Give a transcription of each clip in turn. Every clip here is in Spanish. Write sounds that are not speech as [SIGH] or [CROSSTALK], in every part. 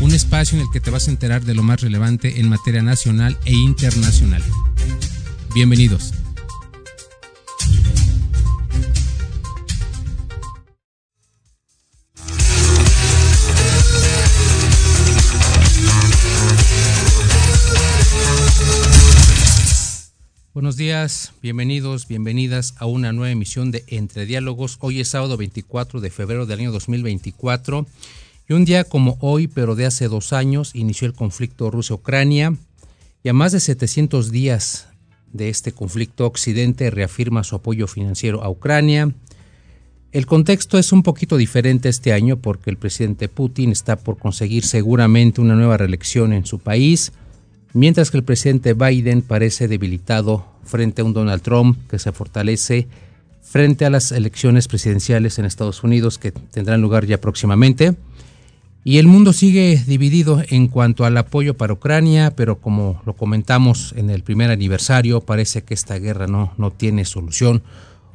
un espacio en el que te vas a enterar de lo más relevante en materia nacional e internacional. Bienvenidos. Buenos días, bienvenidos, bienvenidas a una nueva emisión de Entre Diálogos. Hoy es sábado 24 de febrero del año 2024 y un día como hoy, pero de hace dos años, inició el conflicto Rusia-Ucrania y a más de 700 días de este conflicto, Occidente reafirma su apoyo financiero a Ucrania. El contexto es un poquito diferente este año porque el presidente Putin está por conseguir seguramente una nueva reelección en su país, mientras que el presidente Biden parece debilitado frente a un Donald Trump que se fortalece frente a las elecciones presidenciales en Estados Unidos que tendrán lugar ya próximamente. Y el mundo sigue dividido en cuanto al apoyo para Ucrania, pero como lo comentamos en el primer aniversario, parece que esta guerra no, no tiene solución,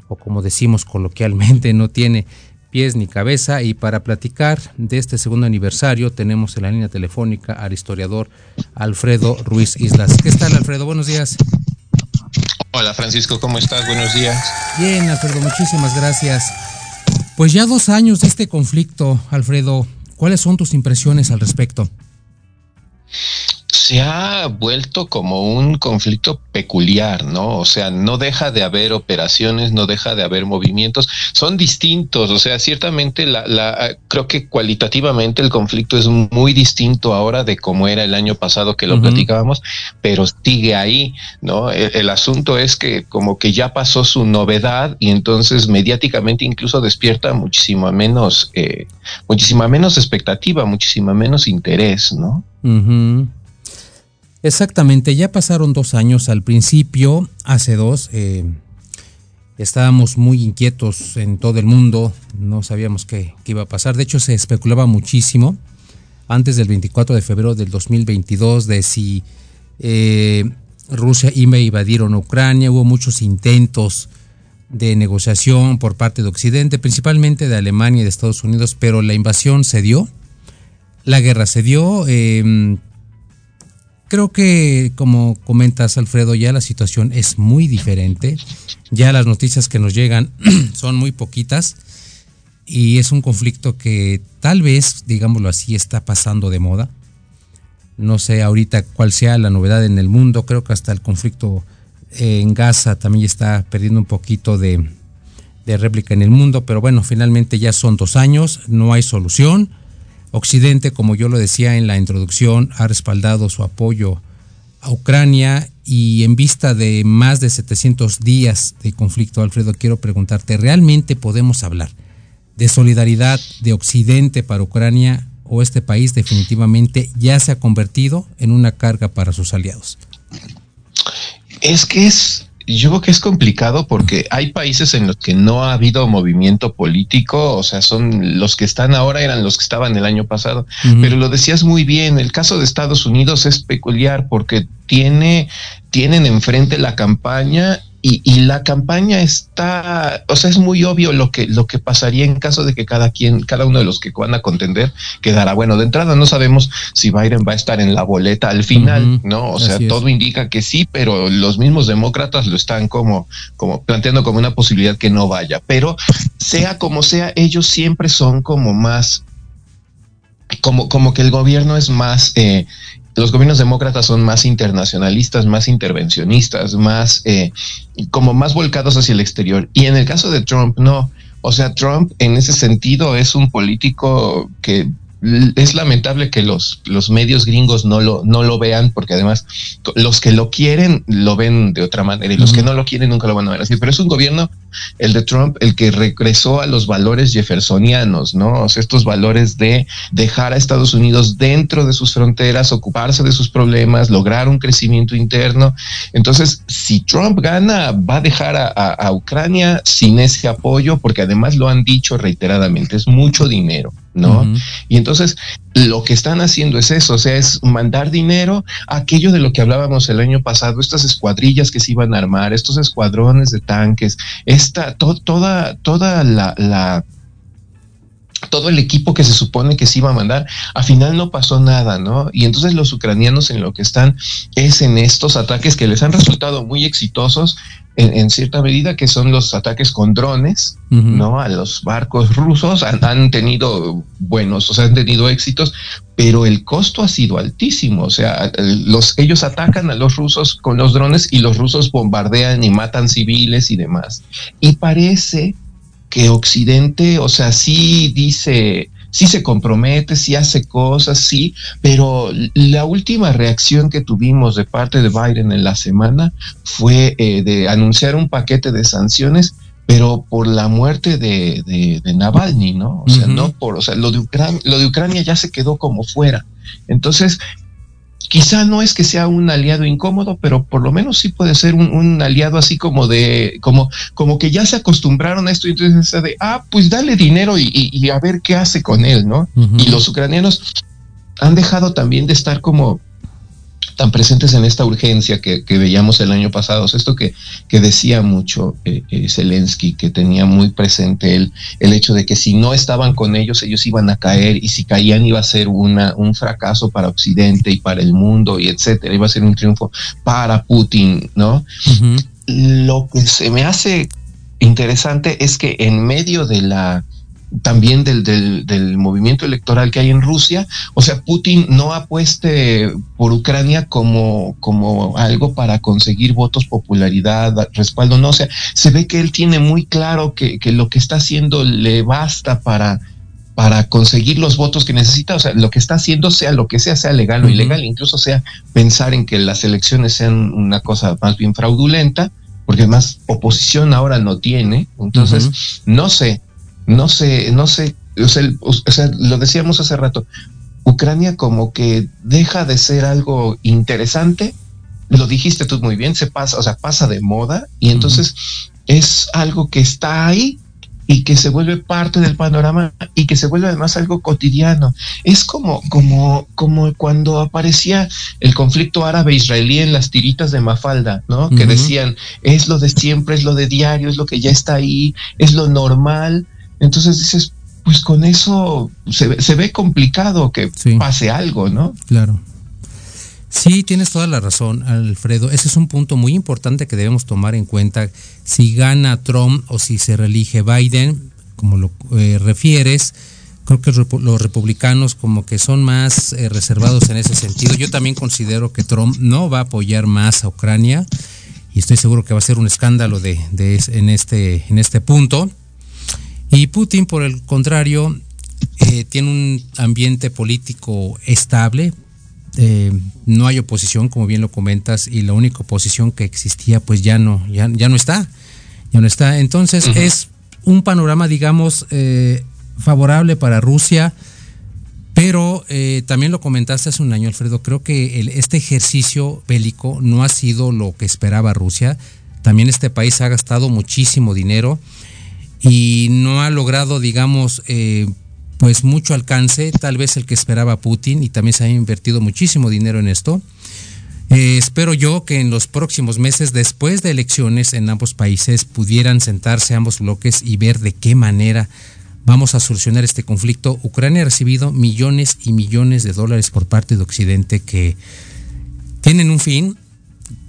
o como decimos coloquialmente, no tiene pies ni cabeza. Y para platicar de este segundo aniversario, tenemos en la línea telefónica al historiador Alfredo Ruiz Islas. ¿Qué tal, Alfredo? Buenos días. Hola, Francisco, ¿cómo estás? Buenos días. Bien, Alfredo, muchísimas gracias. Pues ya dos años de este conflicto, Alfredo. ¿Cuáles son tus impresiones al respecto? Se ha vuelto como un conflicto peculiar, ¿no? O sea, no deja de haber operaciones, no deja de haber movimientos, son distintos, o sea, ciertamente la, creo que cualitativamente el conflicto es muy distinto ahora de como era el año pasado que lo platicábamos, pero sigue ahí, ¿no? El, asunto es que como que ya pasó su novedad y entonces mediáticamente incluso despierta muchísima menos, eh, muchísima menos expectativa, muchísima menos interés, ¿no? Exactamente, ya pasaron dos años al principio, hace dos, eh, estábamos muy inquietos en todo el mundo, no sabíamos qué, iba a pasar, de hecho se especulaba muchísimo antes del 24 de febrero del 2022 de si eh, Rusia iba a invadir Ucrania, hubo muchos intentos de negociación por parte de Occidente, principalmente de Alemania y de Estados Unidos, pero la invasión se dio, la guerra se dio, eh, Creo que, como comentas, Alfredo, ya la situación es muy diferente. Ya las noticias que nos llegan [CLEARS THROAT] son muy poquitas y es un conflicto que tal vez, digámoslo así, está pasando de moda. No sé ahorita cuál sea la novedad en el mundo. Creo que hasta el conflicto en Gaza también está perdiendo un poquito de, de réplica en el mundo. Pero bueno, finalmente ya son dos años, no hay solución Occidente, como yo lo decía en la introducción, ha respaldado su apoyo a Ucrania y en vista de más de 700 días de conflicto, Alfredo, quiero preguntarte, ¿realmente podemos hablar de solidaridad de Occidente para Ucrania o este país definitivamente ya se ha convertido en una carga para sus aliados? Es que es yo creo que es complicado porque hay países en los que no ha habido movimiento político, o sea, son los que están ahora eran los que estaban el año pasado, pero lo decías muy bien, el caso de Estados Unidos es peculiar porque tiene tienen enfrente la campaña y, la campaña está, o sea, es muy obvio lo que, lo que pasaría en caso de que cada quien, cada uno de los que van a contender quedara. Bueno, de entrada no sabemos si Biden va a estar en la boleta al final, ¿no? O sea, todo indica que sí, pero los mismos demócratas lo están como, como planteando como una posibilidad que no vaya. Pero sea como sea, ellos siempre son como más como, como que el gobierno es más eh, los gobiernos demócratas son más internacionalistas, más intervencionistas, más eh, como más volcados hacia el exterior. Y en el caso de Trump, no. O sea, Trump en ese sentido es un político que es lamentable que los, los medios gringos no lo, no lo vean, porque además los que lo quieren lo ven de otra manera y los que no lo quieren nunca lo van a ver así. Pero es un gobierno, el de Trump, el que regresó a los valores jeffersonianos, ¿no? O sea, estos valores de dejar a Estados Unidos dentro de sus fronteras, ocuparse de sus problemas, lograr un crecimiento interno. Entonces, si Trump gana, va a dejar a, a Ucrania sin ese apoyo, porque además lo han dicho reiteradamente, es mucho dinero. ¿No? Y entonces lo que están haciendo es eso, o sea, es mandar dinero a aquello de lo que hablábamos el año pasado, estas escuadrillas que se iban a armar, estos escuadrones de tanques, esta, toda, toda la, la todo el equipo que se supone que se iba a mandar, al final no pasó nada, ¿no? Y entonces los ucranianos en lo que están es en estos ataques que les han resultado muy exitosos en, cierta medida, que son los ataques con drones, ¿no? A los barcos rusos han, tenido buenos, o sea, han tenido éxitos, pero el costo ha sido altísimo. O sea, los, ellos atacan a los rusos con los drones y los rusos bombardean y matan civiles y demás. Y parece que Occidente, o sea, sí dice, sí se compromete, sí hace cosas, sí, pero la última reacción que tuvimos de parte de Biden en la semana fue eh, de anunciar un paquete de sanciones pero por la muerte de, de, Navalny, ¿no? O sea, no por, o sea, lo de, Ucrania, lo de Ucrania ya se quedó como fuera. Entonces, quizá no es que sea un aliado incómodo, pero por lo menos sí puede ser un, aliado así como de, como, como que ya se acostumbraron a esto y entonces de, ah, pues dale dinero y, a ver qué hace con él, ¿no? Y los ucranianos han dejado también de estar como tan presentes en esta urgencia que, veíamos el año pasado. esto que, que decía mucho eh, eh, Zelensky, que tenía muy presente el, el hecho de que si no estaban con ellos, ellos iban a caer y si caían iba a ser una, un fracaso para Occidente y para el mundo y etcétera, iba a ser un triunfo para Putin, ¿no? Lo que se me hace interesante es que en medio de la también del, del, movimiento electoral que hay en Rusia. O sea, Putin no apueste por Ucrania como, como algo para conseguir votos, popularidad, respaldo, no. O sea, se ve que él tiene muy claro que, que lo que está haciendo le basta para para conseguir los votos que necesita, o sea, lo que está haciendo, sea lo que sea, sea legal o ilegal, incluso sea pensar en que las elecciones sean una cosa más bien fraudulenta, porque más oposición ahora no tiene, entonces, no sé, no sé, no sé, o sea, lo decíamos hace rato, Ucrania como que deja de ser algo interesante, lo dijiste tú muy bien, se pasa, o sea, pasa de moda y entonces es algo que está ahí y que se vuelve parte del panorama y que se vuelve además algo cotidiano. Es como, como, como cuando aparecía el conflicto árabe-israelí en las tiritas de Mafalda, ¿no? Que decían, es lo de siempre, es lo de diario, es lo que ya está ahí, es lo normal, entonces dices, pues con eso se, se ve complicado que pase algo, ¿no? Claro. Sí, tienes toda la razón, Alfredo. Ese es un punto muy importante que debemos tomar en cuenta. Si gana Trump o si se reelige Biden, como lo eh, refieres, creo que los republicanos como que son más eh, reservados en ese sentido. Yo también considero que Trump no va a apoyar más a Ucrania y estoy seguro que va a ser un escándalo de, de en, este, en este punto. Y Putin, por el contrario, eh, tiene un ambiente político estable. Eh, no hay oposición, como bien lo comentas, y la única oposición que existía, pues ya no, ya, ya no está. Ya no está. Entonces es un panorama, digamos, eh, favorable para Rusia. Pero también lo comentaste hace un año, Alfredo, creo que este ejercicio bélico no ha sido lo que esperaba Rusia. También este país ha gastado muchísimo dinero y no ha logrado, digamos, eh, pues mucho alcance, tal vez el que esperaba Putin, y también se ha invertido muchísimo dinero en esto. Eh, espero yo que en los próximos meses, después de elecciones en ambos países, pudieran sentarse ambos bloques y ver de qué manera vamos a solucionar este conflicto. Ucrania ha recibido millones y millones de dólares por parte de Occidente que tienen un fin,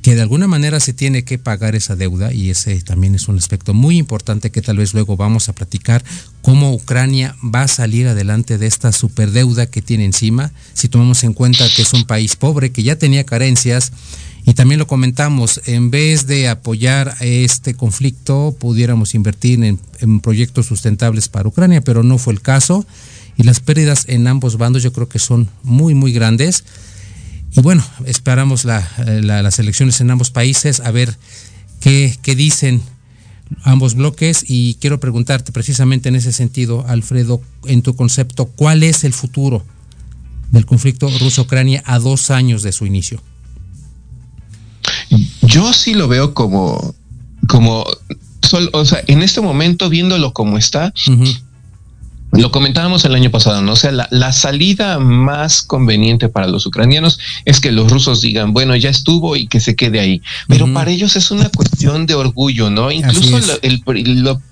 que de alguna manera se tiene que pagar esa deuda y ese también es un aspecto muy importante que tal vez luego vamos a platicar cómo Ucrania va a salir adelante de esta superdeuda que tiene encima, si tomamos en cuenta que es un país pobre que ya tenía carencias y también lo comentamos, en vez de apoyar este conflicto pudiéramos invertir en, en proyectos sustentables para Ucrania, pero no fue el caso y las pérdidas en ambos bandos yo creo que son muy, muy grandes. Y bueno, esperamos las elecciones en ambos países a ver qué, qué dicen ambos bloques y quiero preguntarte precisamente en ese sentido, Alfredo, en tu concepto, ¿cuál es el futuro del conflicto ruso-Ucrania a dos años de su inicio? Yo sí lo veo como, como, o sea, en este momento viéndolo como está, lo comentábamos el año pasado, ¿no? O sea, la, salida más conveniente para los ucranianos es que los rusos digan, bueno, ya estuvo y que se quede ahí. Pero para ellos es una cuestión de orgullo, ¿no? Incluso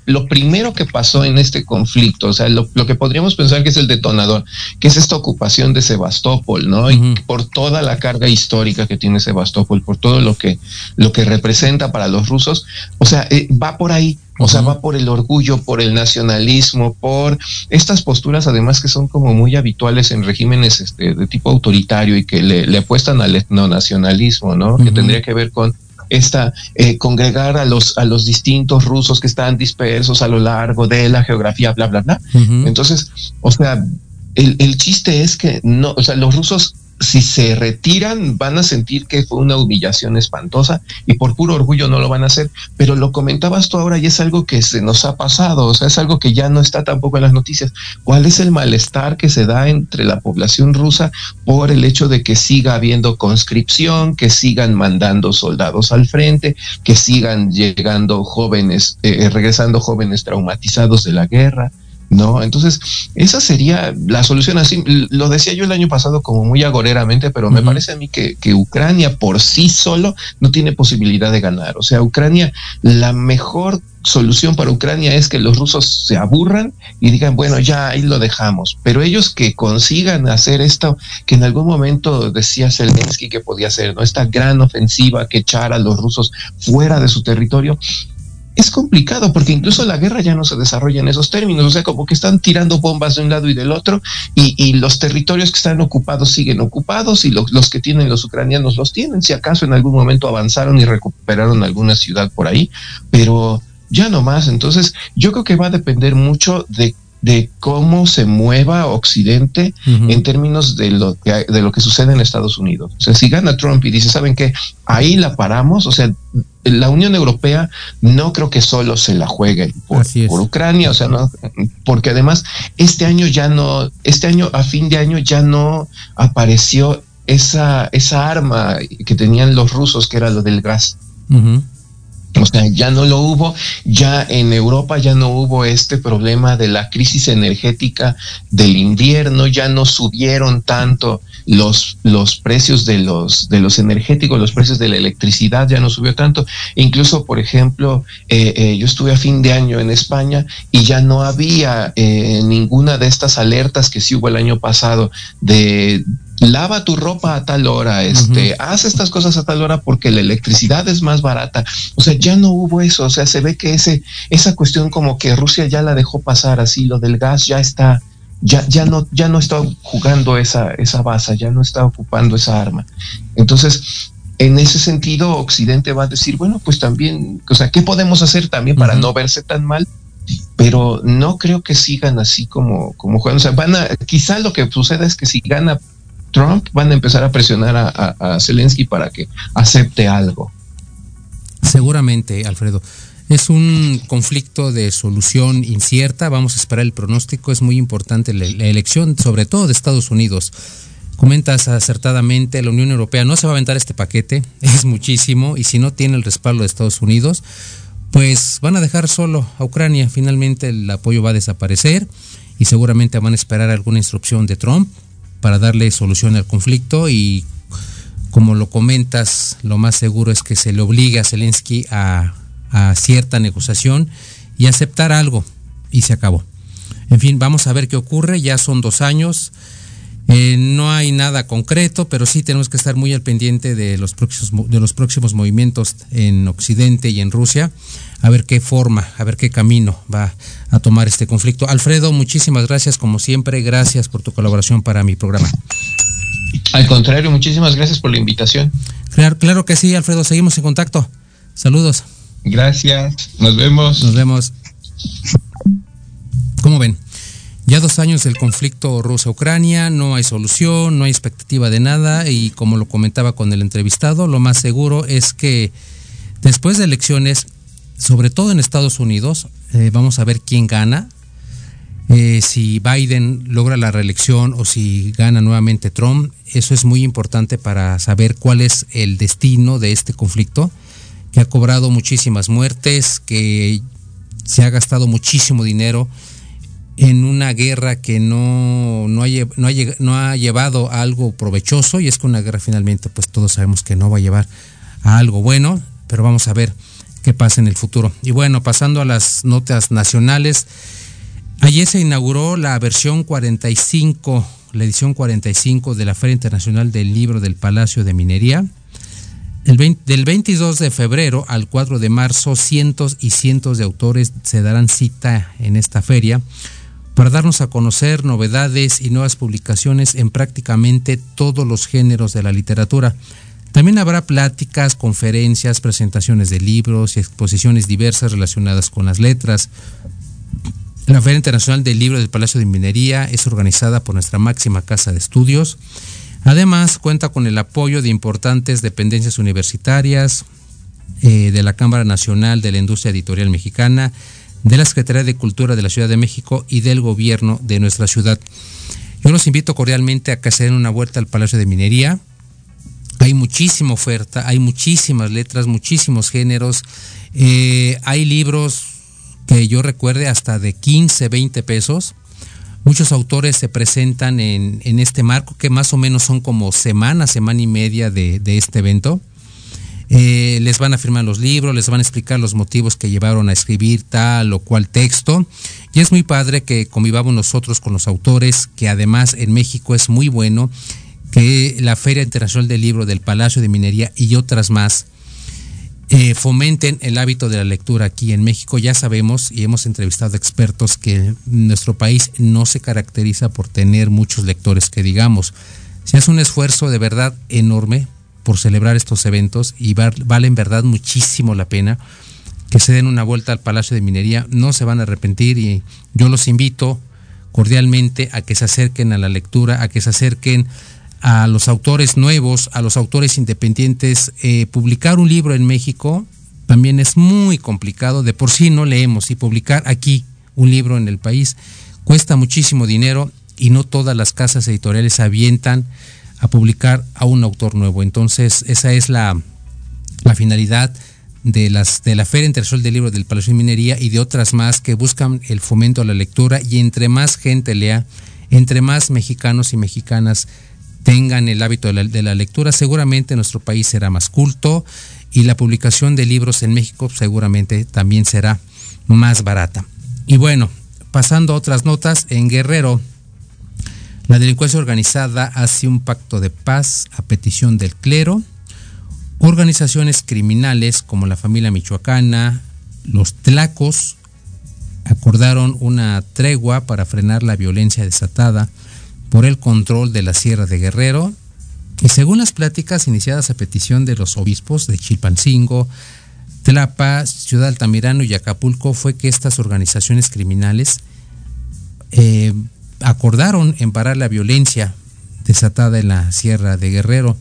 lo, primero que pasó en este conflicto, o sea, lo, que podríamos pensar que es el detonador, que es esta ocupación de Sebastopol, ¿no? Y por toda la carga histórica que tiene Sebastopol, por todo lo que, lo que representa para los rusos, o sea, eh, va por ahí. O sea, va por el orgullo, por el nacionalismo, por estas posturas además que son como muy habituales en regímenes este, de tipo autoritario y que le, apuestan al etnonacionalismo, ¿no? Que tendría que ver con esta eh, congregar a los a los distintos rusos que están dispersos a lo largo de la geografía, bla, bla, bla. Entonces, o sea, el, el chiste es que no, o sea, los rusos si se retiran van a sentir que fue una humillación espantosa y por puro orgullo no lo van a hacer, pero lo comentabas tú ahora y es algo que se nos ha pasado, o sea, es algo que ya no está tampoco en las noticias. ¿Cuál es el malestar que se da entre la población rusa por el hecho de que siga habiendo conscripción, que sigan mandando soldados al frente, que sigan llegando jóvenes, eh, regresando jóvenes traumatizados de la guerra? ¿No? Entonces, esa sería la solución así. Lo decía yo el año pasado como muy agoreramente, pero me parece a mí que, que, Ucrania por sí solo no tiene posibilidad de ganar. O sea, Ucrania, la mejor solución para Ucrania es que los rusos se aburran y digan, bueno, ya ahí lo dejamos. Pero ellos que consigan hacer esto, que en algún momento decía Zelensky que podía hacer, ¿no? Esta gran ofensiva que echara a los rusos fuera de su territorio, es complicado porque incluso la guerra ya no se desarrolla en esos términos, o sea, como que están tirando bombas de un lado y del otro y, los territorios que están ocupados siguen ocupados y los que tienen los ucranianos los tienen, si acaso en algún momento avanzaron y recuperaron alguna ciudad por ahí, pero ya no más, entonces yo creo que va a depender mucho de de cómo se mueva Occidente en términos de lo, que, de lo que sucede en Estados Unidos. O sea, si gana Trump y dice, ¿saben qué? Ahí la paramos, o sea, la Unión Europea no creo que solo se la juegue por, por, Ucrania, o sea, no, porque además este año ya no, este año a fin de año ya no apareció esa, esa arma que tenían los rusos, que era lo del gas. O sea, ya no lo hubo, ya en Europa ya no hubo este problema de la crisis energética del invierno, ya no subieron tanto los, los precios de los, de los energéticos, los precios de la electricidad ya no subió tanto. Incluso, por ejemplo, eh, eh, yo estuve a fin de año en España y ya no había eh, ninguna de estas alertas que sí hubo el año pasado de lava tu ropa a tal hora, este, haz estas cosas a tal hora porque la electricidad es más barata. O sea, ya no hubo eso. O sea, se ve que ese, esa cuestión como que Rusia ya la dejó pasar así, lo del gas ya está, ya, ya no, ya no está jugando esa, esa base, ya no está ocupando esa arma. Entonces, en ese sentido, Occidente va a decir, bueno, pues también, o sea, ¿qué podemos hacer también para no verse tan mal? Pero no creo que sigan así como, como juegan. O sea, van a, quizá lo que suceda es que si gana Trump, van a empezar a presionar a, Zelensky para que acepte algo. Seguramente, Alfredo. Es un conflicto de solución incierta. Vamos a esperar el pronóstico. Es muy importante la, elección, sobre todo de Estados Unidos. Comentas acertadamente, la Unión Europea no se va a aventar este paquete, [LAUGHS] es muchísimo, y si no tiene el respaldo de Estados Unidos, pues van a dejar solo a Ucrania. Finalmente el apoyo va a desaparecer y seguramente van a esperar alguna instrucción de Trump para darle solución al conflicto y como lo comentas, lo más seguro es que se le obligue a Zelensky a, cierta negociación y aceptar algo y se acabó. En fin, vamos a ver qué ocurre, ya son dos años, eh, no hay nada concreto, pero sí tenemos que estar muy al pendiente de los próximos, de los próximos movimientos en Occidente y en Rusia, a ver qué forma, a ver qué camino va a tomar este conflicto. Alfredo, muchísimas gracias, como siempre, gracias por tu colaboración para mi programa. Al contrario, muchísimas gracias por la invitación. Claro, claro que sí, Alfredo, seguimos en contacto. Saludos. Gracias, nos vemos. Nos vemos. ¿Cómo ven? Ya dos años del conflicto Rusia-Ucrania, no hay solución, no hay expectativa de nada y como lo comentaba con el entrevistado, lo más seguro es que después de elecciones, sobre todo en Estados Unidos, eh, vamos a ver quién gana, eh, si Biden logra la reelección o si gana nuevamente Trump. Eso es muy importante para saber cuál es el destino de este conflicto, que ha cobrado muchísimas muertes, que se ha gastado muchísimo dinero en una guerra que no, no, ha, no, no ha llevado a algo provechoso y es que una guerra finalmente pues todos sabemos que no va a llevar a algo bueno, pero vamos a ver qué pasa en el futuro. Y bueno, pasando a las notas nacionales, ayer se inauguró la versión 45, la edición 45 de la Feria Internacional del Libro del Palacio de Minería. El del 22 de febrero al 4 de marzo, cientos y cientos de autores se darán cita en esta feria para darnos a conocer novedades y nuevas publicaciones en prácticamente todos los géneros de la literatura. También habrá pláticas, conferencias, presentaciones de libros y exposiciones diversas relacionadas con las letras. La Feria Internacional del Libro del Palacio de Minería es organizada por nuestra máxima casa de estudios. Además, cuenta con el apoyo de importantes dependencias universitarias, eh, de la Cámara Nacional de la Industria Editorial Mexicana, de la Secretaría de Cultura de la Ciudad de México y del gobierno de nuestra ciudad. Yo los invito cordialmente a que se den una vuelta al Palacio de Minería. Hay muchísima oferta, hay muchísimas letras, muchísimos géneros. Eh, hay libros que yo recuerde hasta de 15, 20 pesos. Muchos autores se presentan en, este marco que más o menos son como semana, semana y media de este evento. Eh, les van a firmar los libros, les van a explicar los motivos que llevaron a escribir tal o cual texto. Y es muy padre que convivamos nosotros con los autores, que además en México es muy bueno que la Feria Internacional del Libro del Palacio de Minería y otras más eh, fomenten el hábito de la lectura aquí en México. Ya sabemos y hemos entrevistado expertos que nuestro país no se caracteriza por tener muchos lectores que digamos. Se hace un esfuerzo de verdad enorme por celebrar estos eventos y vale en verdad muchísimo la pena que se den una vuelta al Palacio de Minería, no se van a arrepentir y yo los invito cordialmente a que se acerquen a la lectura, a que se acerquen a los autores nuevos, a los autores independientes. Eh, publicar un libro en México también es muy complicado, de por sí no leemos y publicar aquí un libro en el país cuesta muchísimo dinero y no todas las casas editoriales avientan a publicar a un autor nuevo. Entonces, esa es la, la finalidad de, las, de la Feria Internacional del Libro del Palacio de Minería y de otras más que buscan el fomento a la lectura y entre más gente lea, entre más mexicanos y mexicanas tengan el hábito de la, de la lectura, seguramente nuestro país será más culto y la publicación de libros en México seguramente también será más barata. Y bueno, pasando a otras notas, en Guerrero, la delincuencia organizada hace un pacto de paz a petición del clero. Organizaciones criminales como la familia michoacana, los tlacos, acordaron una tregua para frenar la violencia desatada por el control de la Sierra de Guerrero. Y según las pláticas iniciadas a petición de los obispos de Chilpancingo, Tlapa, Ciudad Altamirano y Acapulco, fue que estas organizaciones criminales eh, acordaron en parar la violencia desatada en la Sierra de Guerrero.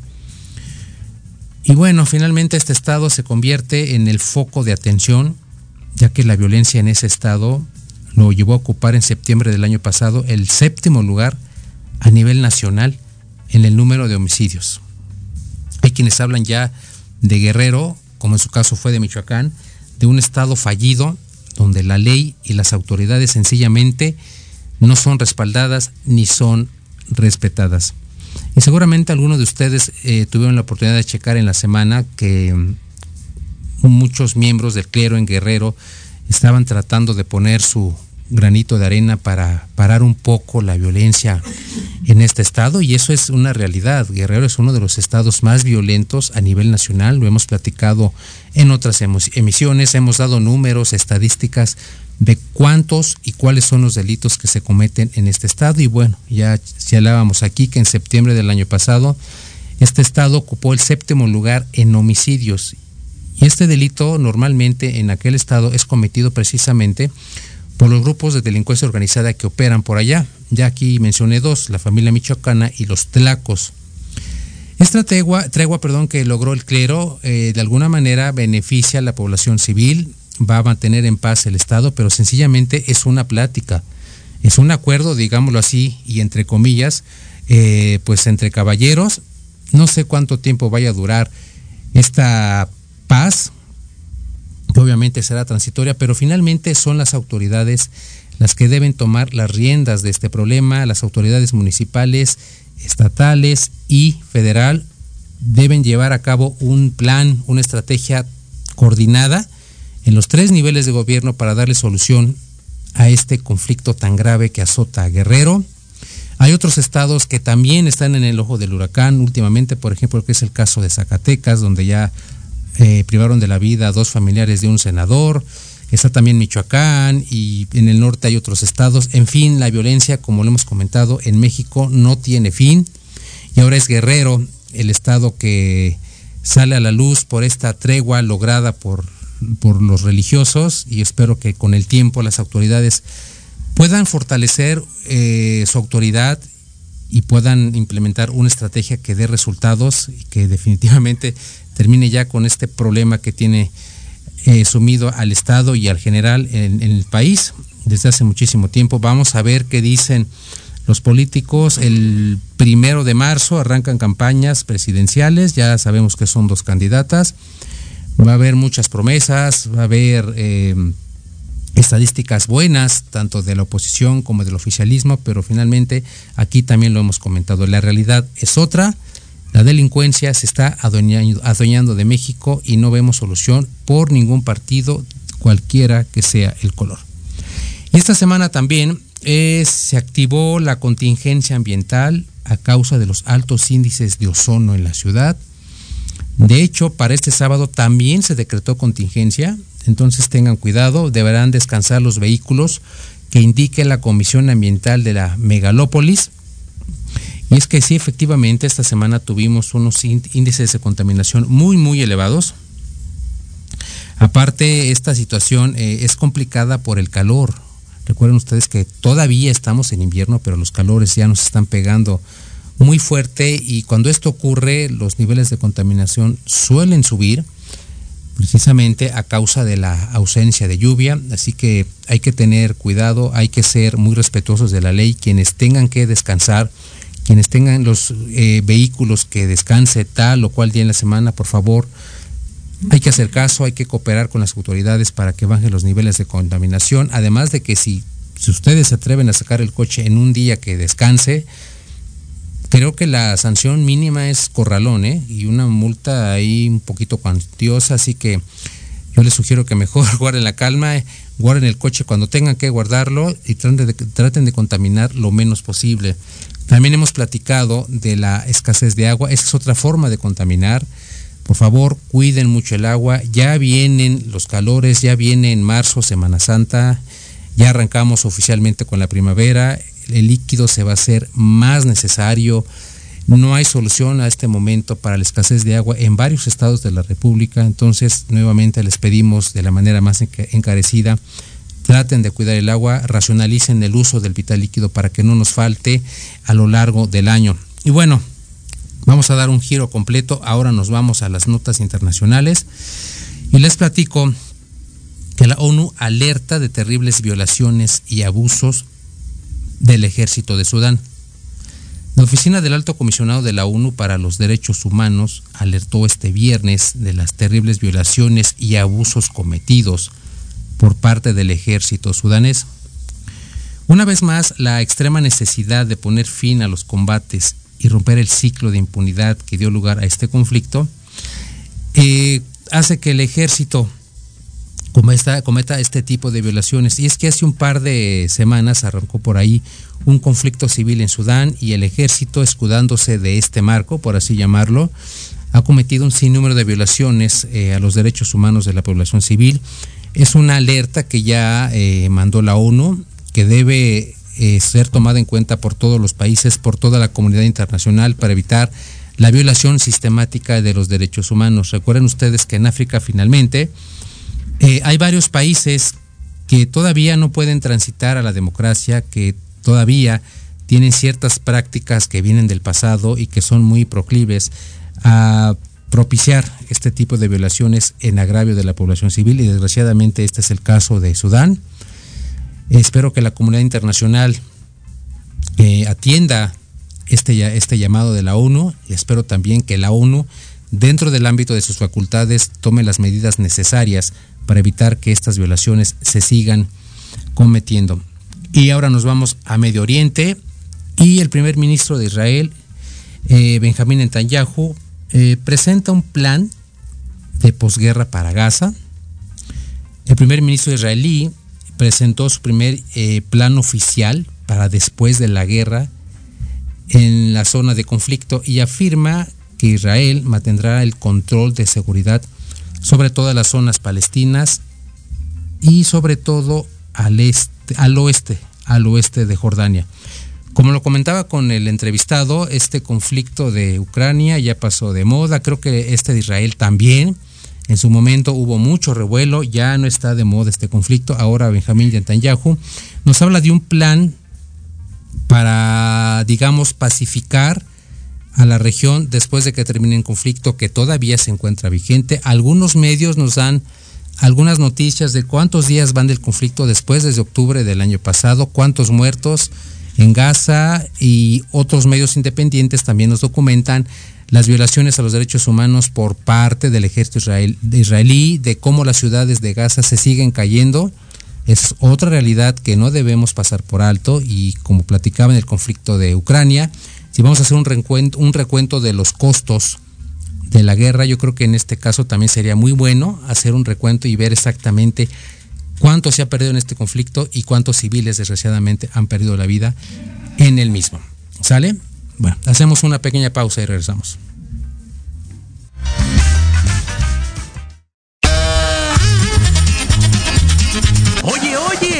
Y bueno, finalmente este estado se convierte en el foco de atención, ya que la violencia en ese estado lo llevó a ocupar en septiembre del año pasado el séptimo lugar a nivel nacional en el número de homicidios. Hay quienes hablan ya de Guerrero, como en su caso fue de Michoacán, de un estado fallido donde la ley y las autoridades sencillamente no son respaldadas ni son respetadas. Y seguramente algunos de ustedes eh, tuvieron la oportunidad de checar en la semana que mm, muchos miembros del clero en Guerrero estaban tratando de poner su granito de arena para parar un poco la violencia en este estado y eso es una realidad. Guerrero es uno de los estados más violentos a nivel nacional, lo hemos platicado en otras emisiones, hemos dado números, estadísticas de cuántos y cuáles son los delitos que se cometen en este estado. Y bueno, ya hablábamos aquí que en septiembre del año pasado este estado ocupó el séptimo lugar en homicidios. Y este delito normalmente en aquel estado es cometido precisamente por los grupos de delincuencia organizada que operan por allá. Ya aquí mencioné dos, la familia michoacana y los tlacos. Esta tregua, perdón, que logró el clero eh, de alguna manera beneficia a la población civil, va a mantener en paz el Estado, pero sencillamente es una plática, es un acuerdo, digámoslo así, y entre comillas, eh, pues entre caballeros, no sé cuánto tiempo vaya a durar esta paz, obviamente será transitoria, pero finalmente son las autoridades las que deben tomar las riendas de este problema, las autoridades municipales, estatales y federal deben llevar a cabo un plan, una estrategia coordinada en los tres niveles de gobierno para darle solución a este conflicto tan grave que azota a Guerrero. Hay otros estados que también están en el ojo del huracán últimamente, por ejemplo, que es el caso de Zacatecas, donde ya eh, privaron de la vida a dos familiares de un senador. Está también Michoacán y en el norte hay otros estados. En fin, la violencia, como lo hemos comentado, en México no tiene fin. Y ahora es Guerrero, el estado que sale a la luz por esta tregua lograda por, por los religiosos y espero que con el tiempo las autoridades puedan fortalecer eh, su autoridad y puedan implementar una estrategia que dé resultados y que definitivamente termine ya con este problema que tiene eh, sumido al Estado y al general en, el país desde hace muchísimo tiempo. Vamos a ver qué dicen los políticos. El primero de marzo arrancan campañas presidenciales, ya sabemos que son dos candidatas. Va a haber muchas promesas, va a haber eh, estadísticas buenas, tanto de la oposición como del oficialismo, pero finalmente aquí también lo hemos comentado. La realidad es otra la delincuencia se está adueñando, de México y no vemos solución por ningún partido, cualquiera que sea el color. Y esta semana también eh, se activó la contingencia ambiental a causa de los altos índices de ozono en la ciudad. De hecho, para este sábado también se decretó contingencia, entonces tengan cuidado, deberán descansar los vehículos que indique la Comisión Ambiental de la Megalópolis y es que sí, efectivamente, esta semana tuvimos unos índices de contaminación muy, muy elevados. Aparte, esta situación eh, es complicada por el calor. Recuerden ustedes que todavía estamos en invierno, pero los calores ya nos están pegando muy fuerte y cuando esto ocurre, los niveles de contaminación suelen subir precisamente a causa de la ausencia de lluvia, así que hay que tener cuidado, hay que ser muy respetuosos de la ley, quienes tengan que descansar quienes tengan los eh, vehículos que descanse tal o cual día en la semana, por favor, hay que hacer caso, hay que cooperar con las autoridades para que bajen los niveles de contaminación. Además de que si, si ustedes se atreven a sacar el coche en un día que descanse, creo que la sanción mínima es corralón ¿eh? y una multa ahí un poquito cuantiosa, así que yo les sugiero que mejor [LAUGHS] guarden la calma, guarden el coche cuando tengan que guardarlo y traten de, contaminar lo menos posible. También hemos platicado de la escasez de agua. Esa es otra forma de contaminar. Por favor, cuiden mucho el agua. Ya vienen los calores, ya viene en marzo, Semana Santa. Ya arrancamos oficialmente con la primavera. El líquido se va a hacer más necesario. No hay solución a este momento para la escasez de agua en varios estados de la República. Entonces, nuevamente les pedimos de la manera más encarecida traten de cuidar el agua, racionalicen el uso del vital líquido para que no nos falte a lo largo del año. Y bueno, vamos a dar un giro completo, ahora nos vamos a las notas internacionales y les platico que la ONU alerta de terribles violaciones y abusos del ejército de Sudán. La Oficina del Alto Comisionado de la ONU para los Derechos Humanos alertó este viernes de las terribles violaciones y abusos cometidos por parte del ejército sudanés. Una vez más, la extrema necesidad de poner fin a los combates y romper el ciclo de impunidad que dio lugar a este conflicto eh, hace que el ejército cometa, cometa este tipo de violaciones. Y es que hace un par de semanas arrancó por ahí un conflicto civil en Sudán y el ejército, escudándose de este marco, por así llamarlo, ha cometido un sinnúmero de violaciones eh, a los derechos humanos de la población civil es una alerta que ya eh, mandó la ONU, que debe eh, ser tomada en cuenta por todos los países, por toda la comunidad internacional para evitar la violación sistemática de los derechos humanos. Recuerden ustedes que en África finalmente hay varios países que todavía no pueden transitar a la democracia, que todavía tienen ciertas prácticas que vienen del pasado y que son muy proclives a propiciar este tipo de violaciones en agravio de la población civil y desgraciadamente este es el caso de Sudán. Espero que la comunidad internacional eh, atienda este, este llamado de la ONU y espero también que la ONU, dentro del ámbito de sus facultades, tome las medidas necesarias para evitar que estas violaciones se sigan cometiendo. Y ahora nos vamos a Medio Oriente y el primer ministro de Israel, eh, Benjamín Netanyahu, eh, presenta un plan de posguerra para Gaza. El primer ministro israelí presentó su primer eh, plan oficial para después de la guerra en la zona de conflicto y afirma que Israel mantendrá el control de seguridad sobre todas las zonas palestinas y sobre todo al este, al oeste, al oeste de Jordania. Como lo comentaba con el entrevistado, este conflicto de Ucrania ya pasó de moda, creo que este de Israel también. En su momento hubo mucho revuelo, ya no está de moda este conflicto. Ahora Benjamín Netanyahu nos habla de un plan para, digamos, pacificar a la región después de que termine el conflicto que todavía se encuentra vigente. Algunos medios nos dan algunas noticias de cuántos días van del conflicto después desde octubre del año pasado, cuántos muertos en Gaza y otros medios independientes también nos documentan las violaciones a los derechos humanos por parte del ejército israelí, de cómo las ciudades de Gaza se siguen cayendo. Es otra realidad que no debemos pasar por alto y como platicaba en el conflicto de Ucrania, si vamos a hacer un recuento, de los costos de la guerra, yo creo que en este caso también sería muy bueno hacer un recuento y ver exactamente cuánto se ha perdido en este conflicto y cuántos civiles desgraciadamente han perdido la vida en el mismo. ¿Sale? Bueno, hacemos una pequeña pausa y regresamos.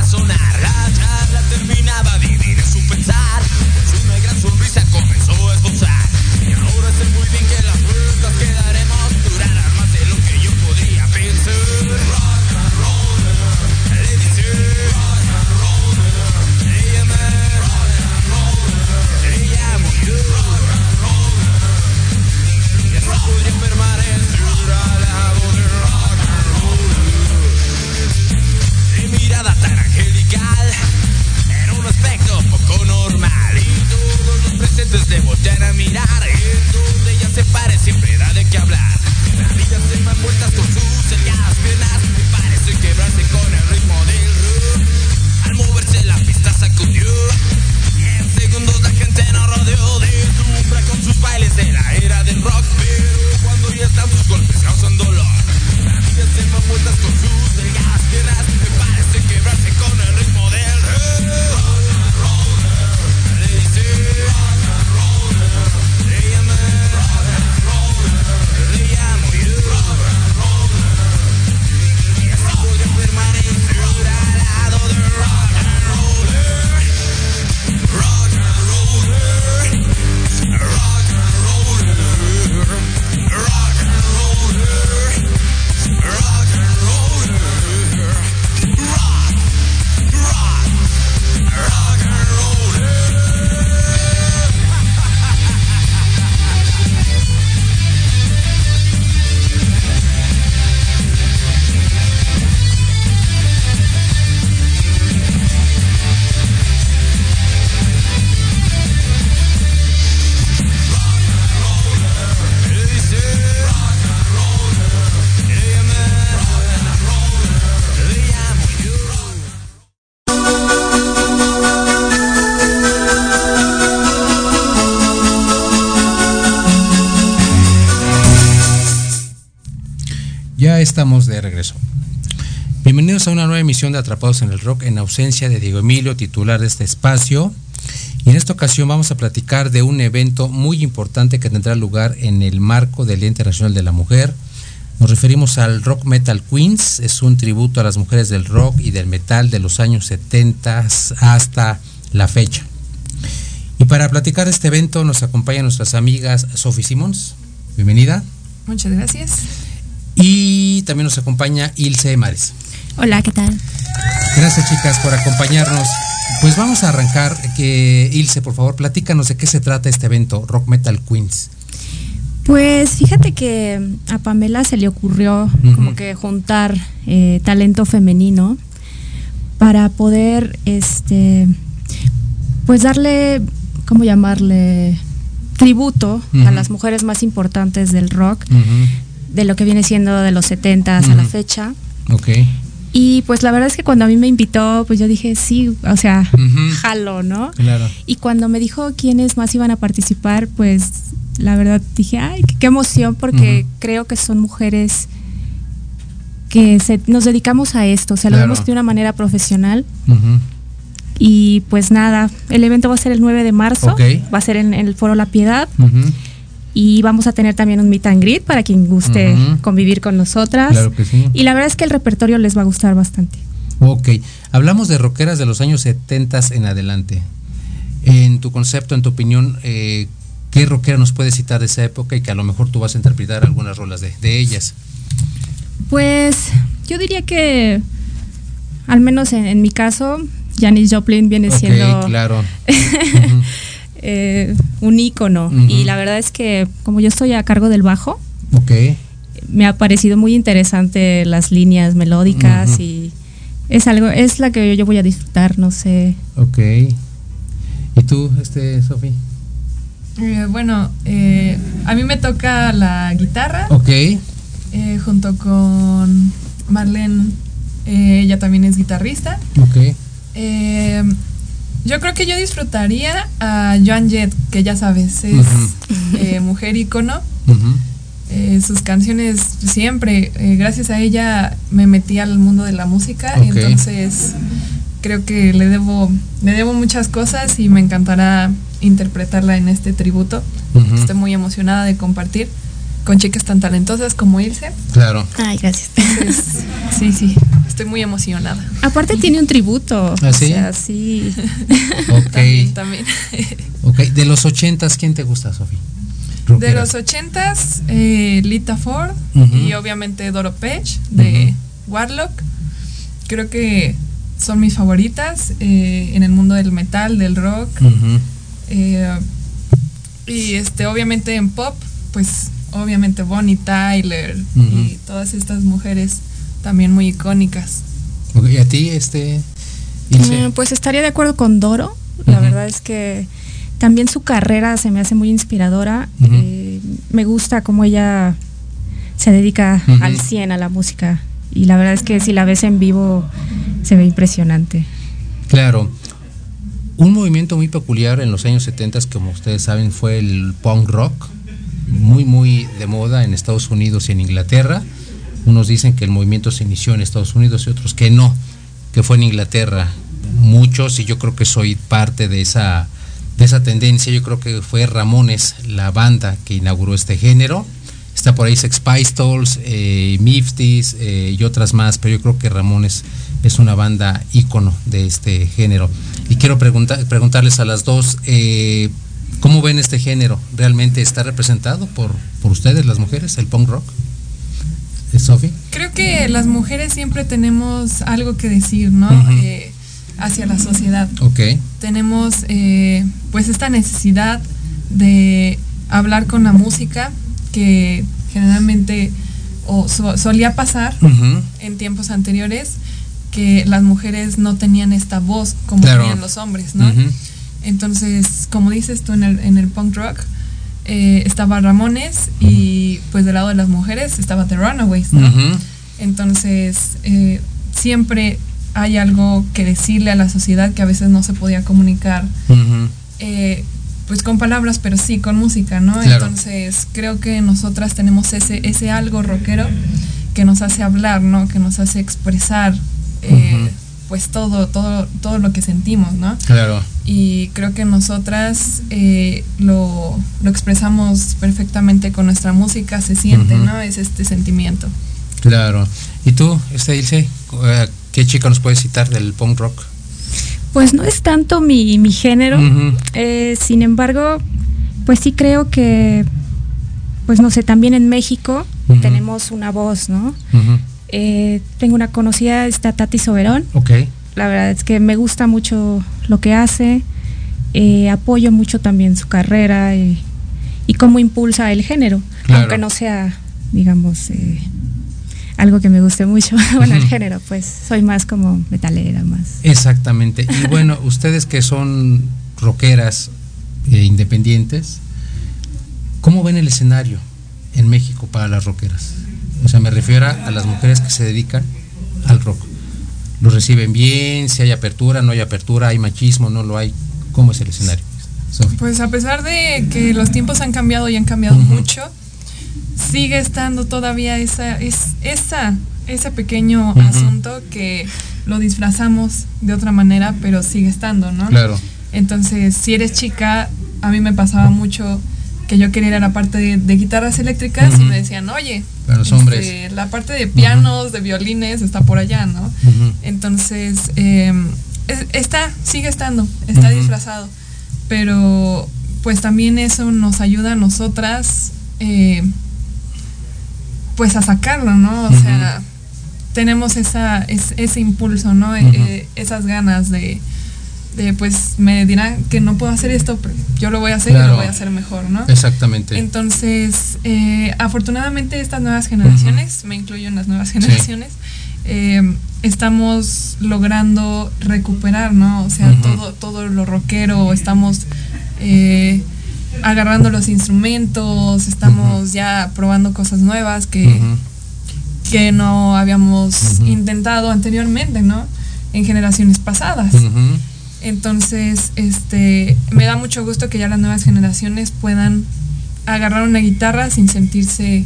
eso va. Estamos de regreso. Bienvenidos a una nueva emisión de Atrapados en el Rock en ausencia de Diego Emilio, titular de este espacio. Y en esta ocasión vamos a platicar de un evento muy importante que tendrá lugar en el marco del Día Internacional de la Mujer. Nos referimos al Rock Metal Queens, es un tributo a las mujeres del rock y del metal de los años 70 hasta la fecha. Y para platicar de este evento nos acompañan nuestras amigas Sophie Simons. Bienvenida. Muchas gracias. Y también nos acompaña Ilse Mares. Hola, ¿qué tal? Gracias chicas por acompañarnos. Pues vamos a arrancar. Que Ilse, por favor, platícanos de qué se trata este evento, Rock Metal Queens. Pues fíjate que a Pamela se le ocurrió como que juntar eh, talento femenino para poder, este, pues darle, ¿cómo llamarle? Tributo a las mujeres más importantes del rock de lo que viene siendo de los 70 a la fecha. Ok. Y pues la verdad es que cuando a mí me invitó, pues yo dije, sí, o sea, jalo, ¿no? Claro. Y cuando me dijo quiénes más iban a participar, pues la verdad dije, ay, qué, emoción, porque creo que son mujeres que se, nos dedicamos a esto, o sea, lo vemos de una manera profesional. Y pues nada, el evento va a ser el 9 de marzo, va a ser en, el Foro La Piedad. Y vamos a tener también un meet and greet para quien guste convivir con nosotras. Claro que sí. Y la verdad es que el repertorio les va a gustar bastante. Ok, hablamos de rockeras de los años 70 en adelante. En tu concepto, en tu opinión, eh, ¿qué rockera nos puedes citar de esa época y que a lo mejor tú vas a interpretar algunas rolas de, ellas? Pues yo diría que, al menos en, mi caso, Janis Joplin viene okay, siendo... claro. [LAUGHS] Eh, un ícono. Y la verdad es que como yo estoy a cargo del bajo, me ha parecido muy interesante las líneas melódicas y es algo, es la que yo voy a disfrutar, no sé. Ok. ¿Y tú, este, Sofi? Eh, bueno, eh, a mí me toca la guitarra. Ok. junto con Marlene, ella también es guitarrista. Ok. Yo creo que yo disfrutaría a Joan Jett, que ya sabes, es eh, mujer ícono. Eh, sus canciones siempre, eh, gracias a ella me metí al mundo de la música, entonces creo que le debo, le debo muchas cosas y me encantará interpretarla en este tributo. Estoy muy emocionada de compartir con chicas tan talentosas como Ilse. Claro. Ay, gracias. sí, sí, estoy muy emocionada. Aparte tiene un tributo. ¿Ah, sí? O sea, sí. Ok. [LAUGHS] También, también. [LAUGHS] Ok, de los ochentas, ¿quién te gusta, Sofi? De los ochentas, eh, Lita Ford y obviamente Doro Page de Warlock. Creo que son mis favoritas eh, en el mundo del metal, del rock. Eh, y este, obviamente en pop, pues obviamente Bonnie Tyler y todas estas mujeres también muy icónicas. Ok, ¿Y a ti, este? Ilse? Eh, Pues estaría de acuerdo con Doro. La verdad es que también su carrera se me hace muy inspiradora. Eh, me gusta cómo ella se dedica Ujú. al 100 a la música. Y la verdad es que si la ves en vivo se ve impresionante. Claro. Un movimiento muy peculiar en los años 70, como ustedes saben, fue el punk rock, muy, muy de moda en Estados Unidos y en Inglaterra. Unos dicen que el movimiento se inició en Estados Unidos y otros que no, que fue en Inglaterra. Muchos, y yo creo que soy parte de esa, de esa tendencia, yo creo que fue Ramones, la banda que inauguró este género. Está por ahí Sex Pistols, eh, Mifties eh, y otras más, pero yo creo que Ramones es una banda ícono de este género. Y quiero preguntar, preguntarles a las dos, eh, ¿cómo ven este género? ¿Realmente está representado por, por ustedes, las mujeres, el punk rock? ¿Eh, ¿Sofi? Creo que las mujeres siempre tenemos algo que decir, ¿no? Eh, hacia la sociedad. Ok. tenemos eh, pues esta necesidad de hablar con la música que generalmente o so- solía pasar en tiempos anteriores que las mujeres no tenían esta voz como Claro. tenían los hombres, ¿no? Entonces, como dices tú en el, en el punk rock, eh, estaba Ramones y pues del lado de las mujeres estaba The Runaways. Entonces, eh, siempre hay algo que decirle a la sociedad que a veces no se podía comunicar, eh, pues con palabras, pero sí con música, ¿no? Claro. Entonces, creo que nosotras tenemos ese, ese algo rockero que nos hace hablar, ¿no? Que nos hace expresar, eh, pues todo, todo, todo lo que sentimos, ¿no? Claro. Y creo que nosotras eh, lo, lo expresamos perfectamente con nuestra música, se siente. ¿no? Es este sentimiento. Claro. ¿Y tú, este Ilse? Eh, ¿Qué chica nos puedes citar del punk rock? Pues no es tanto mi, mi género. Eh, sin embargo, pues sí creo que, pues no sé, también en México tenemos una voz, ¿no? Eh, tengo una conocida, está Tati Soberón. Ok. La verdad es que me gusta mucho lo que hace. Eh, apoyo mucho también su carrera y, y cómo impulsa el género, Claro. aunque no sea, digamos, eh, algo que me guste mucho. [LAUGHS] bueno, el género, pues soy más como metalera, más. Exactamente. Y [LAUGHS] bueno, ustedes que son rockeras eh, independientes, ¿cómo ven el escenario en México para las rockeras? O sea, me refiero a, a las mujeres que se dedican al rock. ¿Los reciben bien? ¿Si hay apertura? ¿No hay apertura? ¿Hay machismo? ¿No lo hay? ¿Cómo es el escenario? Pues a pesar de que los tiempos han cambiado y han cambiado mucho, sigue estando todavía esa, es, esa, ese pequeño asunto que lo disfrazamos de otra manera, pero sigue estando, ¿no? Claro. Entonces, si eres chica, a mí me pasaba mucho que yo quería ir a la parte de, de guitarras eléctricas y me decían, oye, Para los este, la parte de pianos, de violines está por allá, ¿no? Entonces, eh, es- está, sigue estando, está disfrazado. Pero, pues también eso nos ayuda a nosotras, eh, pues a sacarlo, ¿no? O sea, tenemos esa, es- ese impulso, ¿no? Eh, esas ganas de, de, pues, me dirán que no puedo hacer esto, pero yo lo voy a hacer y lo voy a hacer mejor, ¿no? Exactamente. Entonces, eh, afortunadamente estas nuevas generaciones, me incluyo en las nuevas [LAUGHS] generaciones, eh, estamos logrando recuperar, ¿no? O sea, todo, todo lo rockero, estamos eh, agarrando los instrumentos, estamos ya probando cosas nuevas que, que no habíamos intentado anteriormente, ¿no? En generaciones pasadas. Entonces, este, me da mucho gusto que ya las nuevas generaciones puedan agarrar una guitarra sin sentirse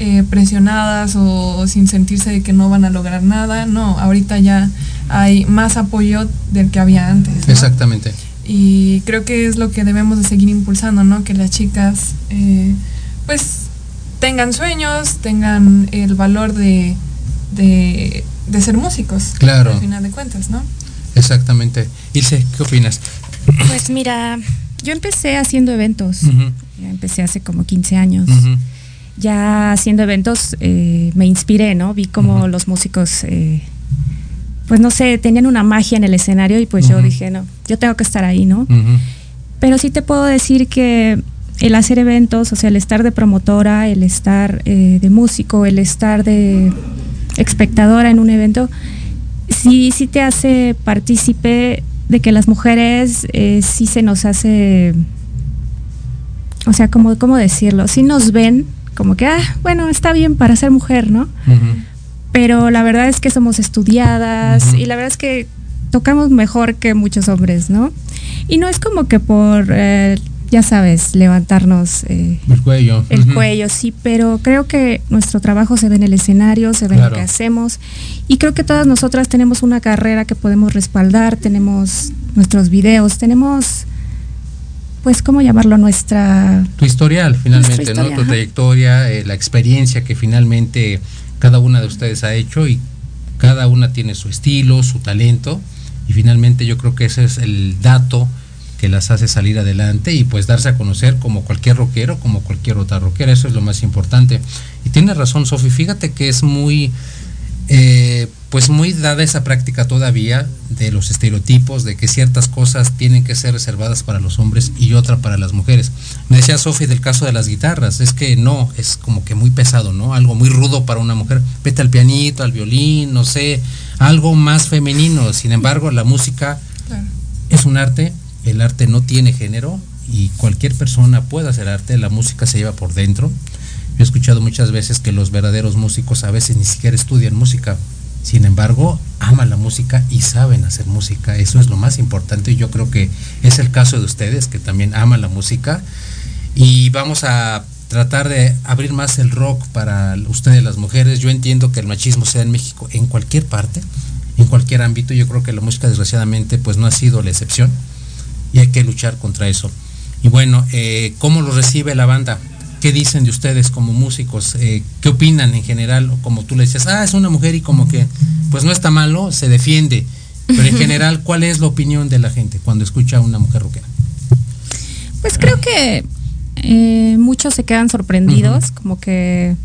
eh, presionadas o, o sin sentirse de que no van a lograr nada. No, ahorita ya hay más apoyo del que había antes. ¿no? Exactamente. Y creo que es lo que debemos de seguir impulsando, ¿no? Que las chicas, eh, pues, tengan sueños, tengan el valor de, de de ser músicos. Claro. Al final de cuentas, ¿no? Exactamente. Ilse, ¿qué opinas? Pues mira, yo empecé haciendo eventos. empecé hace como 15 años. Ya haciendo eventos eh, me inspiré, ¿no? Vi como los músicos, eh, pues no sé, tenían una magia en el escenario y pues yo dije, no, yo tengo que estar ahí, ¿no? Pero sí te puedo decir que el hacer eventos, o sea, el estar de promotora, el estar eh, de músico, el estar de espectadora en un evento, sí, sí te hace partícipe de que las mujeres eh, sí se nos hace, o sea, como, ¿cómo decirlo? Sí nos ven como que, ah, bueno, está bien para ser mujer, ¿no? Pero la verdad es que somos estudiadas y la verdad es que tocamos mejor que muchos hombres, ¿no? Y no es como que por... Eh, ya sabes, levantarnos eh, el cuello. El cuello, sí, pero creo que nuestro trabajo se ve en el escenario, se ve en lo que hacemos y creo que todas nosotras tenemos una carrera que podemos respaldar, tenemos nuestros videos, tenemos pues, ¿cómo llamarlo? Nuestra... Tu historial, finalmente, ¿no? Tu trayectoria, eh, la experiencia que finalmente cada una de ustedes ha hecho y cada una tiene su estilo, su talento y finalmente yo creo que ese es el dato que las hace salir adelante y pues darse a conocer como cualquier rockero, como cualquier otra rockera, eso es lo más importante. Y tiene razón, Sofi, fíjate que es muy, eh, pues muy dada esa práctica todavía de los estereotipos, de que ciertas cosas tienen que ser reservadas para los hombres y otra para las mujeres. Me decía Sofi del caso de las guitarras, es que no, es como que muy pesado, ¿no? Algo muy rudo para una mujer. Vete al pianito, al violín, no sé, algo más femenino. Sin embargo, la música es un arte el arte no tiene género y cualquier persona puede hacer arte, la música se lleva por dentro. Yo he escuchado muchas veces que los verdaderos músicos a veces ni siquiera estudian música, sin embargo, aman la música y saben hacer música. Eso es lo más importante. y Yo creo que es el caso de ustedes, que también aman la música. Y vamos a tratar de abrir más el rock para ustedes, las mujeres. Yo entiendo que el machismo sea en México en cualquier parte, en cualquier ámbito. Yo creo que la música, desgraciadamente, pues no ha sido la excepción y hay que luchar contra eso. Y bueno, eh, ¿cómo lo recibe la banda? ¿Qué dicen de ustedes como músicos? Eh, ¿Qué opinan en general? Como tú le decías, ah, es una mujer y como que, pues no está malo, se defiende. Pero en [LAUGHS] general, ¿cuál es la opinión de la gente cuando escucha a una mujer rockera? Pues creo que eh, muchos se quedan sorprendidos, como que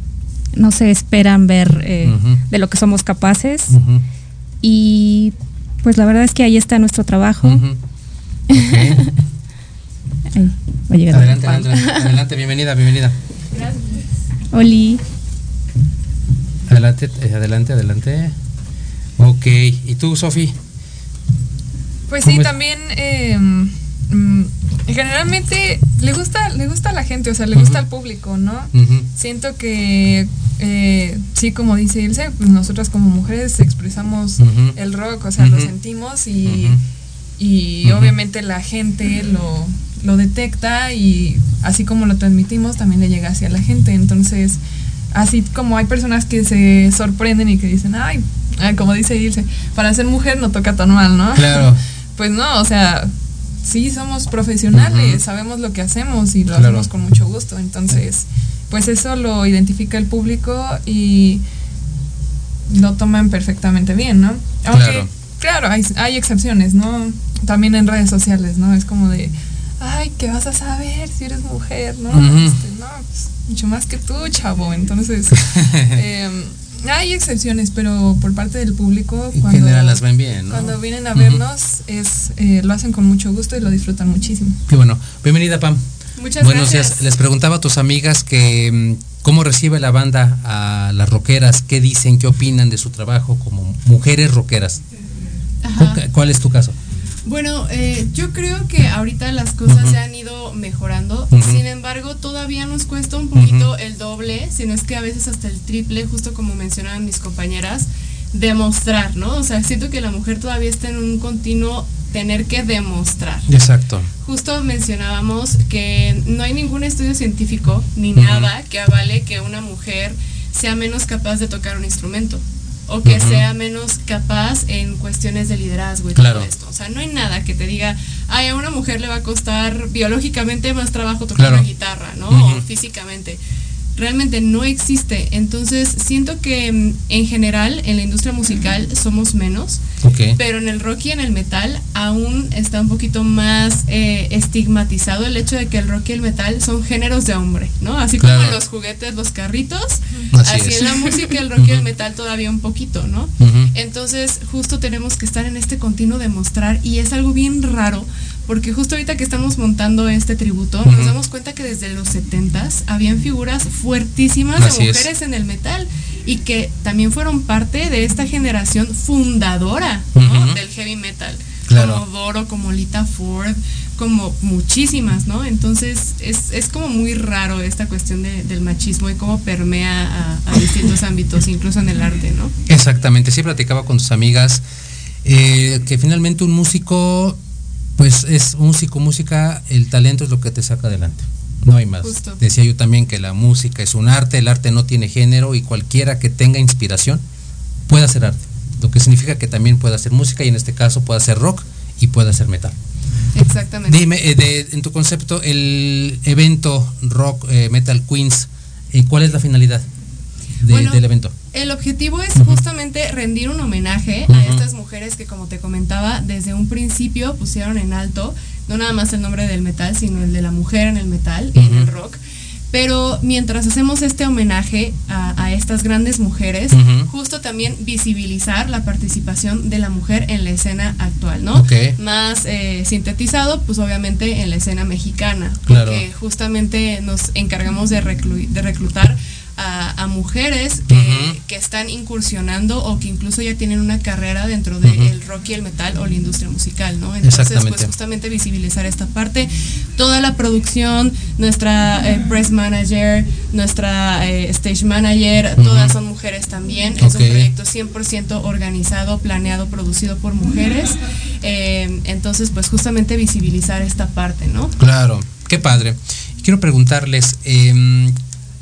no se esperan ver de lo que somos capaces. Y pues la verdad es que ahí está nuestro trabajo. [LAUGHS] adelante, adelante, [LAUGHS] adelante, bienvenida, bienvenida. Gracias. Oli. Adelante, eh, adelante, adelante. Ok, ¿y tú, Sofi? Pues sí, también eh, generalmente le gusta, le gusta a la gente, o sea, le gusta al público, ¿no? Siento que eh, sí, como dice Ilse, pues nosotras como mujeres expresamos el rock, o sea, lo sentimos y y obviamente la gente lo, lo detecta y así como lo transmitimos también le llega hacia la gente. Entonces, así como hay personas que se sorprenden y que dicen, ay, como dice Ilse, para ser mujer no toca tan mal, ¿no? Claro. [LAUGHS] pues no, o sea, sí somos profesionales, sabemos lo que hacemos y lo hacemos con mucho gusto. Entonces, pues eso lo identifica el público y lo toman perfectamente bien, ¿no? Aunque, claro, hay, hay excepciones, ¿no? también en redes sociales, ¿no? Es como de, ay, ¿qué vas a saber si eres mujer, no? Este, no, pues, mucho más que tú, chavo. Entonces, [LAUGHS] em, hay excepciones, pero por parte del público, en cuando, general las ven bien, ¿no? Cuando vienen a vernos, es, eh, lo hacen con mucho gusto y lo disfrutan muchísimo. Qué bueno. Bienvenida, Pam. Muchas Buenos días. Les preguntaba a tus amigas que mm, cómo recibe la banda a las rockeras, qué dicen, qué opinan de su trabajo como mujeres rockeras. ¿Cuál es tu caso? Bueno, eh, yo creo que ahorita las cosas se han ido mejorando, sin embargo todavía nos cuesta un poquito el doble, sino es que a veces hasta el triple, justo como mencionaban mis compañeras, demostrar, ¿no? O sea, siento que la mujer todavía está en un continuo tener que demostrar. Exacto. Justo mencionábamos que no hay ningún estudio científico ni nada que avale que una mujer sea menos capaz de tocar un instrumento o que sea menos capaz en cuestiones de liderazgo y todo esto. O sea, no hay nada que te diga, ay, a una mujer le va a costar biológicamente más trabajo tocar la guitarra, ¿no? O físicamente. Realmente no existe. Entonces siento que mm, en general en la industria musical somos menos, pero en el rock y en el metal aún está un poquito más eh, estigmatizado el hecho de que el rock y el metal son géneros de hombre, ¿no? Así como los juguetes, los carritos, así, en la música el rock y el metal todavía un poquito, ¿no? Entonces justo tenemos que estar en este continuo de mostrar y es algo bien raro porque justo ahorita que estamos montando este tributo, nos damos cuenta que desde los 70s habían figuras fuertísimas de mujeres en el metal y que también fueron parte de esta generación fundadora del heavy metal. Como Doro, como Lita Ford, como muchísimas, ¿no? Entonces es, como muy raro esta cuestión del machismo y cómo permea a, distintos ámbitos, incluso en el arte, ¿no? Exactamente, sí platicaba con tus amigas eh, que finalmente un músico pues es músico, música, el talento es lo que te saca adelante. No hay más. Decía yo también que la música es un arte, el arte no tiene género y cualquiera que tenga inspiración puede hacer arte. Lo que significa que también puede hacer música y en este caso puede hacer rock y puede hacer metal. Exactamente. Dime, eh, en tu concepto, el evento Rock eh, Metal Queens, eh, ¿cuál es la finalidad del evento? El objetivo es justamente rendir un homenaje a estas mujeres que, como te comentaba, desde un principio pusieron en alto no nada más el nombre del metal, sino el de la mujer en el metal y en el rock. Pero mientras hacemos este homenaje a, estas grandes mujeres, justo también visibilizar la participación de la mujer en la escena actual, ¿no? Más eh, sintetizado, pues obviamente en la escena mexicana, porque justamente nos encargamos de, de reclutar a, mujeres que, están incursionando o que incluso ya tienen una carrera dentro del rock y el metal o la industria musical, ¿no? Entonces, pues justamente visibilizar esta parte, toda la producción, nuestra eh, press manager, nuestra eh, stage manager, todas son mujeres también, es un proyecto 100% organizado, planeado, producido por mujeres, eh, entonces pues justamente visibilizar esta parte, ¿no? Claro, qué padre. Quiero preguntarles, eh,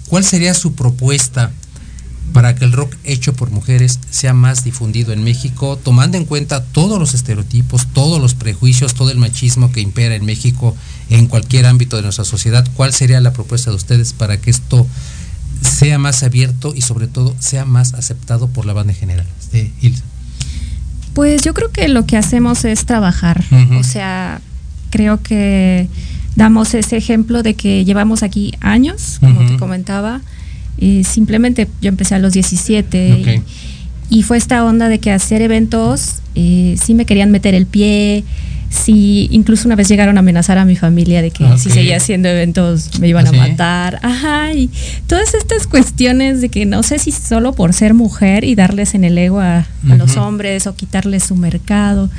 ¿Cuál sería su propuesta para que el rock hecho por mujeres sea más difundido en México, tomando en cuenta todos los estereotipos, todos los prejuicios, todo el machismo que impera en México en cualquier ámbito de nuestra sociedad? ¿Cuál sería la propuesta de ustedes para que esto sea más abierto y sobre todo sea más aceptado por la banda en general? Este, pues yo creo que lo que hacemos es trabajar, o sea, creo que damos ese ejemplo de que llevamos aquí años, como te comentaba. y simplemente yo empecé a los 17 y, fue esta onda de que hacer eventos, eh, sí me querían meter el pie, sí, incluso una vez llegaron a amenazar a mi familia de que si seguía haciendo eventos me iban ¿Ah, a matar. Ajá, y todas estas cuestiones de que no sé si solo por ser mujer y darles en el ego a, los hombres o quitarles su mercado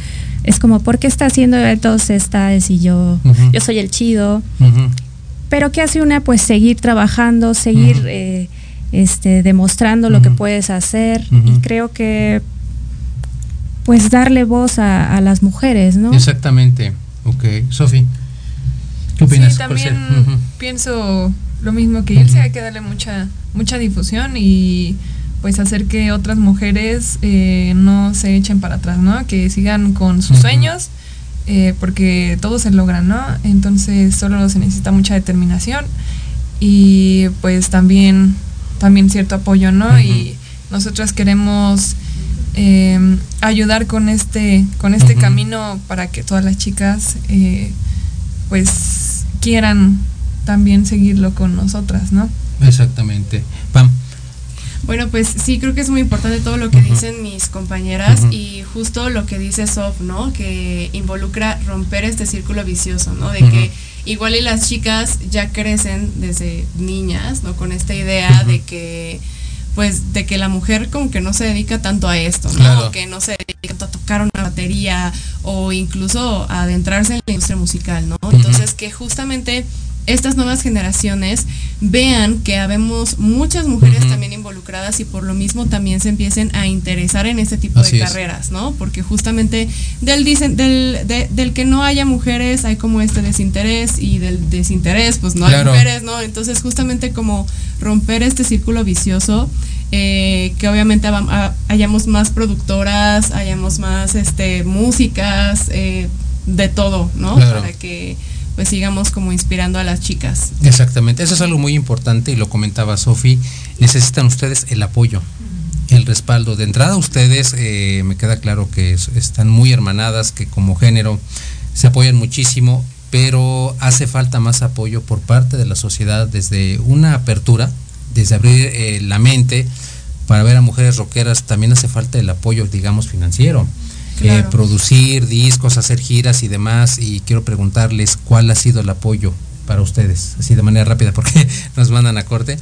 es como, ¿por qué está haciendo eventos esta y yo, yo soy el chido? Pero ¿qué hace una? Pues seguir trabajando, seguir eh, este, demostrando lo que puedes hacer y creo que pues darle voz a, las mujeres, ¿no? Exactamente. Ok. Sofi, ¿qué opinas? Sí, también pienso lo mismo que Ilse, hay que darle mucha, mucha difusión y pues hacer que otras mujeres eh, no se echen para atrás, ¿no? Que sigan con sus sueños, eh, porque todo se logra, ¿no? Entonces solo se necesita mucha determinación y pues también, también cierto apoyo, ¿no? Y nosotras queremos em, ayudar con este, con este camino para que todas las chicas eh, pues quieran también seguirlo con nosotras, ¿no? Exactamente. Pam. Bueno, pues sí, creo que es muy importante todo lo que dicen mis compañeras y justo lo que dice Sof, ¿no? Que involucra romper este círculo vicioso, ¿no? De que igual y las chicas ya crecen desde niñas, ¿no? Con esta idea de que pues de que la mujer como que no se dedica tanto a esto, ¿no? Que no se dedica tanto a tocar una batería o incluso a adentrarse en la industria musical, ¿no? Entonces que justamente estas nuevas generaciones vean que habemos muchas mujeres también involucradas y por lo mismo también se empiecen a interesar en este tipo de carreras, ¿no? Porque justamente del, del, del que no haya mujeres hay como este desinterés y del desinterés pues no hay mujeres, ¿no? Entonces justamente como romper este círculo vicioso. Eh, que obviamente hayamos más productoras, hayamos más este músicas, eh, de todo, ¿no? Para que pues sigamos como inspirando a las chicas. Exactamente, eso es algo muy importante y lo comentaba Sofi, necesitan ustedes el apoyo, el respaldo. De entrada ustedes, eh, me queda claro que están muy hermanadas, que como género se apoyan muchísimo, pero hace falta más apoyo por parte de la sociedad desde una apertura, desde abrir eh, la mente para ver a mujeres rockeras, también hace falta el apoyo, digamos, financiero. Eh, producir discos, hacer giras y demás. Y quiero preguntarles cuál ha sido el apoyo para ustedes, así de manera rápida, porque [LAUGHS] nos mandan a corte.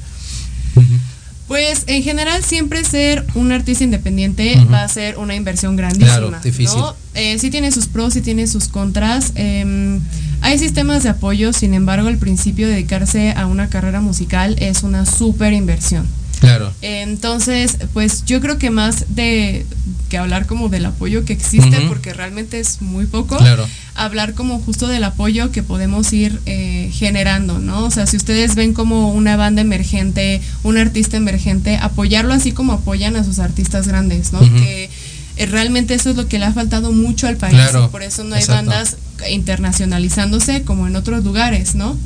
Pues en general siempre ser un artista independiente va a ser una inversión grandísima. Claro, difícil. Eh, sí tiene sus pros, sí tiene sus contras. Em, hay sistemas de apoyo, sin embargo, al principio dedicarse a una carrera musical es una súper inversión. Claro. Entonces, pues yo creo que más de que hablar como del apoyo que existe, porque realmente es muy poco, claro. hablar como justo del apoyo que podemos ir eh, generando, ¿no? O sea, si ustedes ven como una banda emergente, un artista emergente, apoyarlo así como apoyan a sus artistas grandes, ¿no? Que eh, realmente eso es lo que le ha faltado mucho al país y por eso no hay bandas internacionalizándose como en otros lugares, ¿no?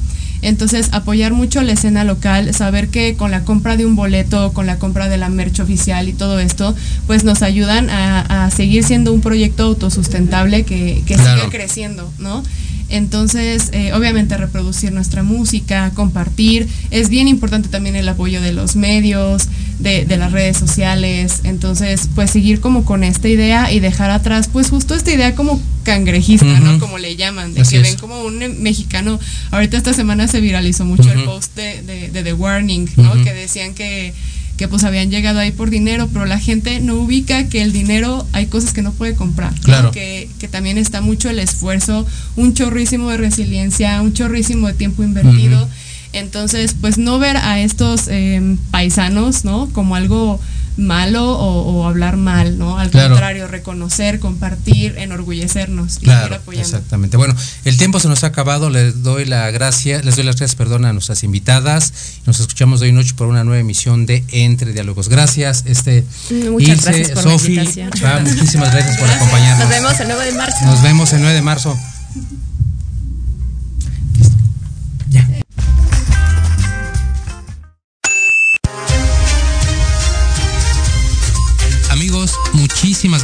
Entonces, apoyar mucho la escena local, saber que con la compra de un boleto, con la compra de la merch oficial y todo esto, pues nos ayudan a, seguir siendo un proyecto autosustentable que, que siga creciendo, ¿no? Entonces, eh, obviamente reproducir nuestra música, compartir. Es bien importante también el apoyo de los medios, de, las redes sociales. Entonces, pues seguir como con esta idea y dejar atrás, pues justo esta idea como cangrejista, ¿no? Como le llaman, de que ven como un mexicano. Ahorita esta semana se viralizó mucho el post de, The Warning, ¿no? Que decían que que pues habían llegado ahí por dinero, pero la gente no ubica que el dinero hay cosas que no puede comprar. Claro. Que, que, también está mucho el esfuerzo, un chorrísimo de resiliencia, un chorrísimo de tiempo invertido. Entonces, pues no ver a estos em, paisanos, ¿no? Como algo malo o, hablar mal, ¿no? Al contrario, reconocer, compartir, enorgullecernos y claro, apoyando. Exactamente. Bueno, el tiempo se nos ha acabado, les doy la gracia, les doy las gracias, perdón, a nuestras invitadas. Nos escuchamos hoy noche por una nueva emisión de Entre Diálogos. Gracias, este Muchas gracias por la muchísimas gracias por acompañarnos. Nos vemos el 9 de marzo. Nos vemos el 9 de marzo.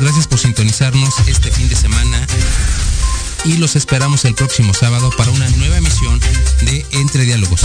Gracias por sintonizarnos este fin de semana y los esperamos el próximo sábado para una nueva emisión de Entre Diálogos.